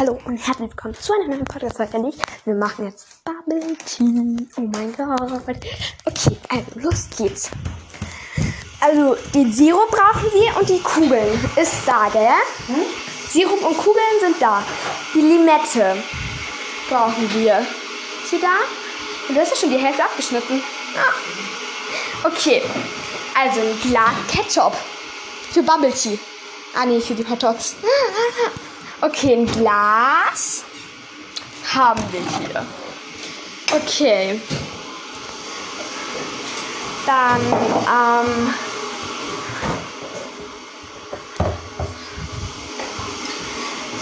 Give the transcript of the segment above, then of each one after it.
hallo und herzlich willkommen zu einer neuen Podcast-Folge. Nicht, wir machen jetzt Bubble Tea. Oh mein Gott. Okay, also los geht's. Also, den Sirup brauchen wir und die Kugeln ist da, gell? Hm? Sirup und Kugeln sind da. Die Limette brauchen wir. Ist sie da? Und da ist ja schon die Hälfte abgeschnitten. Ah. Okay, also ein Glas Ketchup für Bubble Tea. Ah, nee, für die Hot Dogs. Okay, ein Glas haben wir hier. Okay. Dann, ähm,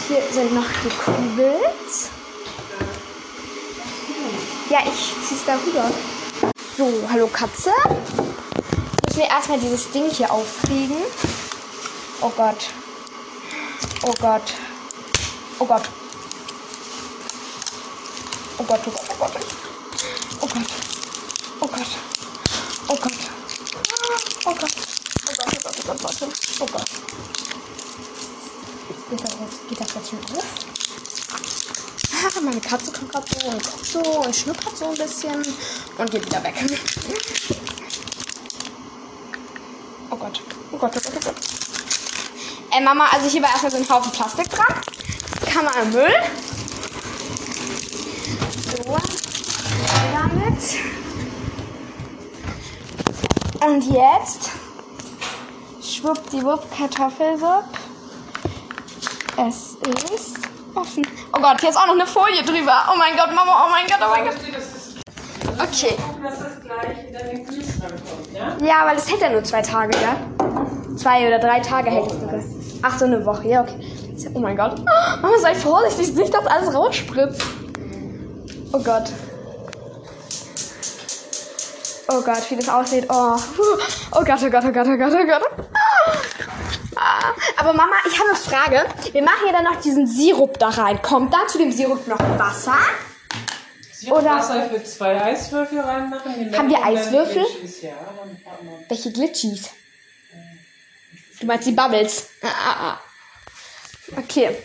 hier sind noch die Kugels. Ja, ich zieh's da rüber. So, hallo Katze. Müssen wir erstmal dieses Ding hier aufkriegen. Oh Gott. Oh Gott. Oh Gott. Oh Gott, oh Gott, oh Gott. Oh Gott. Oh Gott. Oh Gott. Oh Gott. Oh Gott, oh Gott, oh Gott. Oh Gott. Geht das jetzt, geht das jetzt schon auf? Ah, meine Katze kommt gerade so und guckt so und schnuppert so ein bisschen und geht wieder weg. Oh Gott. Oh Gott, oh Gott, oh Gott. Ey, Mama, also hier war erstmal so ein Haufen Plastik dran. Man im Müll. So. Damit. Und jetzt. Schwuppdiwupp Kartoffelsupp. Es ist offen. Oh Gott, hier ist auch noch eine Folie drüber. Oh mein Gott, Mama, oh mein Gott, oh mein Gott. Okay. Ja, weil das hält ja nur zwei Tage, ja? Zwei oder drei Tage hält es sogar. Ach, so eine Woche, ja, okay. Oh mein Gott. Mama, sei vorsichtig, nicht, dass alles rausspritzt. Oh Gott. Oh Gott, wie das aussieht. Oh. Oh Gott, oh Gott, oh Gott, oh Gott, oh Gott. Ah. Aber Mama, ich habe eine Frage. Wir machen ja dann noch diesen Sirup da rein. Kommt da zu dem Sirup noch Wasser? Oder- Wasser für zwei Eiswürfel reinmachen. Haben wir Eiswürfel? Glitchies, Ja, Welche Glitchies? Du meinst die Bubbles? Ah, ah, ah. Okay.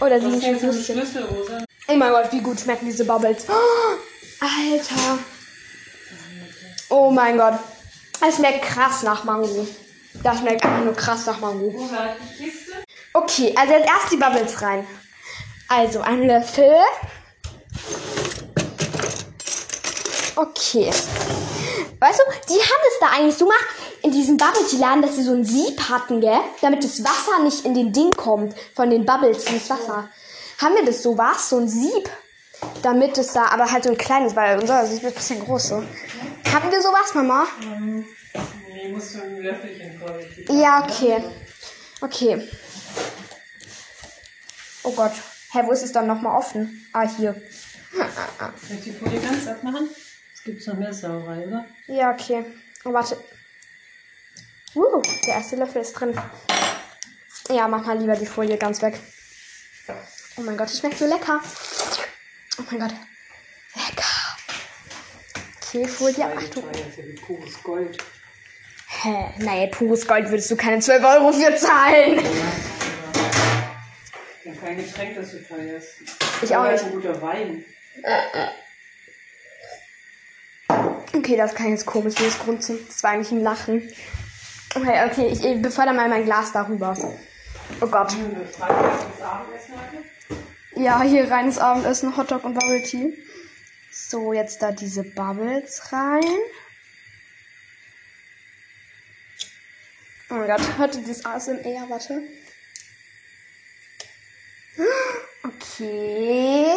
Oder lustig. Schlüssel, Rosa? Oh mein Gott, wie gut schmecken diese Bubbles. Oh, Alter. Oh mein Gott. Es schmeckt krass nach Mango. Das schmeckt einfach nur krass nach Mango. Okay, also jetzt erst die Bubbles rein. Also ein Löffel. Okay. Weißt du, die haben es da eigentlich so gemacht in diesem Bubble Tea Laden, dass sie so ein Sieb hatten, gell? Damit das Wasser nicht in den Ding kommt von den Bubbles, dieses Wasser. Haben wir das so was? So ein Sieb? Damit es da, aber halt so ein kleines, weil unser ist ein bisschen groß so. Haben wir sowas, Mama? Nee, musst du ein Löffelchen voll. Ja, okay. Okay. Oh Gott. Hä, wo ist es dann nochmal offen? Ah, hier. Soll ich die Folie ganz abmachen? Es gibt noch mehr Sauerei, oder? Ja, okay. Oh, warte. Uh, der erste Löffel ist drin. Ja, mach mal lieber die Folie ganz weg. Oh mein Gott, das schmeckt so lecker. Oh mein Gott. Lecker. Okay, Folie. Achtung. Das ist ja wie pures Gold. Hä? Naja, pures Gold würdest du keine 12 Euro für zahlen. Dann kein Getränk, das so teuer ist. Ich auch nicht. Ein guter Wein. Okay, das kann jetzt komisch wie das Grunzen. Das war eigentlich ein Lachen. Okay, okay, ich, ich befördere mal mein Glas darüber. Oh Gott. Ja, hier reines Abendessen, Hotdog und Bubble Tea. So, jetzt da diese Bubbles rein. Oh mein Gott, hört ihr dieses ASMR? Warte. Okay.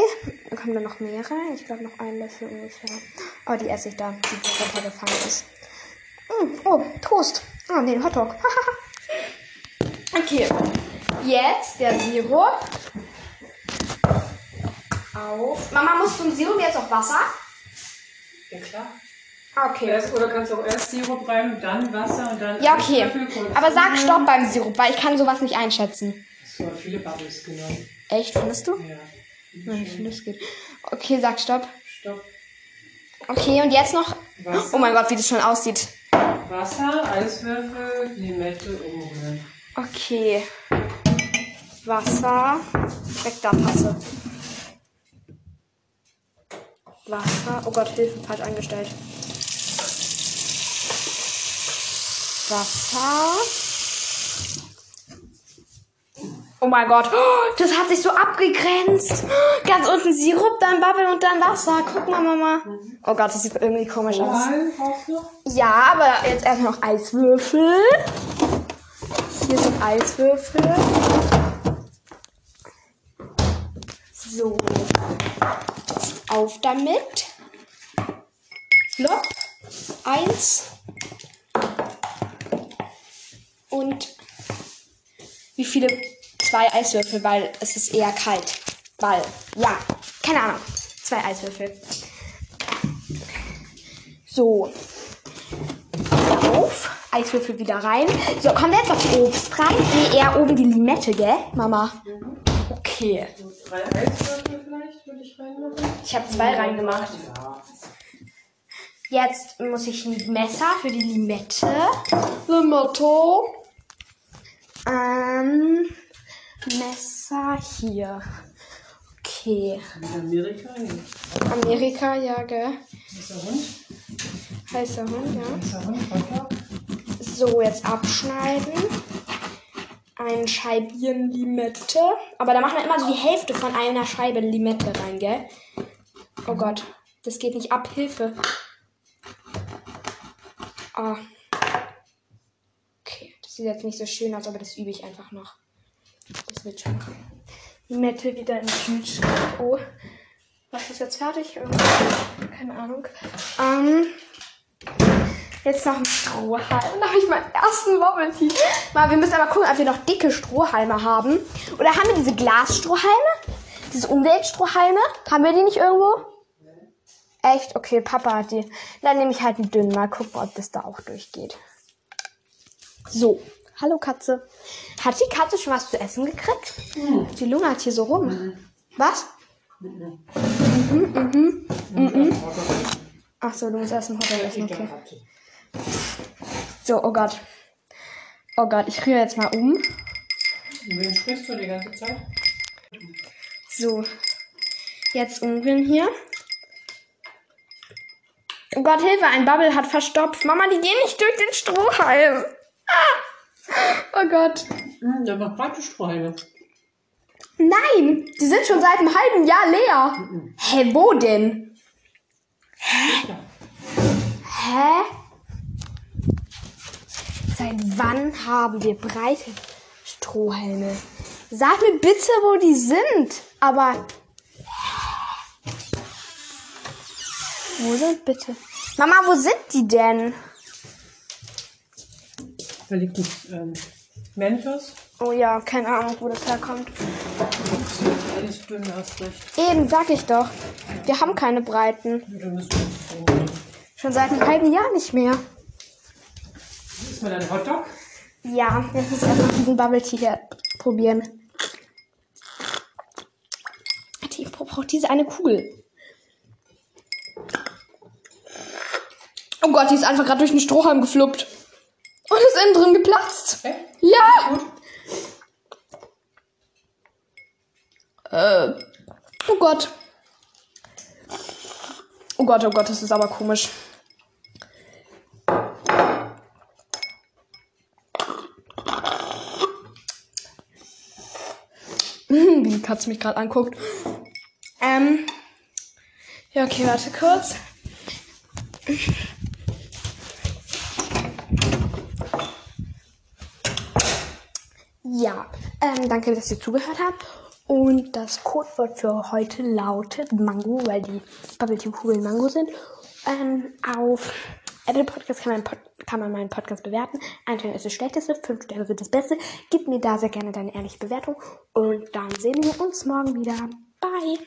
Dann kommen da noch mehr rein. Ich glaube noch ein Löffel ungefähr. Oh, die esse ich da, die runtergefallen ist. Oh, Toast. Ah, nee, Hotdog. okay. Jetzt der Sirup auf. Mama, musst du im Sirup jetzt auch Wasser? Ja, klar. Okay. Erst, oder kannst du auch erst Sirup rein, dann Wasser und dann. Ja, okay. Aber sag Stopp beim Sirup, weil ich kann sowas nicht einschätzen. Hast du mal viele Bubbles genommen? Echt, findest du? Ja. Nein, ich finde, das geht. Okay, sag Stopp. Stopp. Okay, und jetzt noch. Wasser. Oh mein Gott, wie das schon aussieht. Wasser, Eiswürfel, Limette umrühren. Okay. Wasser. Weg da, passe. Wasser. Oh Gott, Hilfe, falsch eingestellt. Wasser. Oh mein Gott, das hat sich so abgegrenzt. Ganz unten Sirup, dann Bubble und dann Wasser. Guck mal, Mama. Oh Gott, das sieht irgendwie komisch aus. Ja, aber jetzt erstmal noch Eiswürfel. Hier sind Eiswürfel. So. Jetzt auf damit. Flop. Eins. Und wie viele? Zwei Eiswürfel, weil es ist eher kalt. Weil, ja, keine Ahnung. Zwei Eiswürfel. So. Auf. Eiswürfel wieder rein. So, kommt jetzt noch Obst rein? Nee, eher oben die Limette, gell, Mama? Okay. Drei Eiswürfel vielleicht würde ich reinmachen. Ich habe zwei reingemacht. Jetzt muss ich ein Messer für die Limette. Limette. Ähm, Messer hier. Okay. Amerika? Amerika, ja, gell? Dieser Hund? Heißer Hund, ja. Dieser Hund, Hotdog? So, jetzt abschneiden. Ein Scheibchen Limette. Aber da machen wir immer so die Hälfte von einer Scheibe Limette rein, gell? Oh Gott, das geht nicht ab. Hilfe. Ah. Okay, das sieht jetzt nicht so schön aus, aber das übe ich einfach noch. Das wird schon. Limette wieder im Kühlschrank. Oh. Was ist jetzt fertig? Keine Ahnung. Ähm. Jetzt noch ein Strohhalm. Dann habe ich meinen ersten Tea. Mal, wir müssen aber gucken, ob wir noch dicke Strohhalme haben. Oder haben wir diese Glasstrohhalme? Diese Umweltstrohhalme? Haben wir die nicht irgendwo? Echt? Okay, Papa hat die. Dann nehme ich halt einen dünnen. Mal gucken, ob das da auch durchgeht. So. Hallo Katze. Hat die Katze schon was zu essen gekriegt? Die lungert hier so rum. Was? Ach so, du musst erst ein Hotdog essen, okay. So, oh Gott. Oh Gott, ich rühre jetzt mal um. Wen sprichst du die ganze Zeit? So. Jetzt umrühren hier. Oh Gott, Hilfe, ein Bubble hat verstopft. Mama, die gehen nicht durch den Strohhalm. Ah. Oh Gott. Da noch breite Strohhalme. Nein, die sind schon seit einem halben Jahr leer. Hä, wo denn? Ja. Hä? Seit wann haben wir breite Strohhalme? Sag mir bitte, wo die sind. Aber. Wo sind bitte? Mama, wo sind die denn? Liegt ein ähm, Mentos. Oh ja, keine Ahnung, wo das herkommt. Alles dünn recht. Eben, sag ich doch. Wir haben keine Breiten. Dann müssen wir Schon seit einem halben Jahr nicht mehr. Ist mal dein Hotdog? Ja, jetzt muss ich erstmal diesen Bubble Tea hier probieren. Die braucht diese eine Kugel. Oh Gott, die ist einfach gerade durch den Strohhalm gefluppt. Und ist innen drin geplatzt. Echt? Ja! Gut. Äh. Oh Gott. Oh Gott, oh Gott, das ist aber komisch. Hm, Wie die Katze mich gerade anguckt. Ähm. Ja, okay, warte kurz. Ja, ähm, danke, dass ihr zugehört habt. Und das Codewort für heute lautet Mango, weil die Bubble Tea Kugeln Mango sind. Ähm, auf Apple Podcast kann man, Pod kann man meinen Podcast bewerten. Ein Stern ist das Schlechteste, fünf Sterne sind das Beste. Gib mir da sehr gerne deine ehrliche Bewertung. Und dann sehen wir uns morgen wieder. Bye!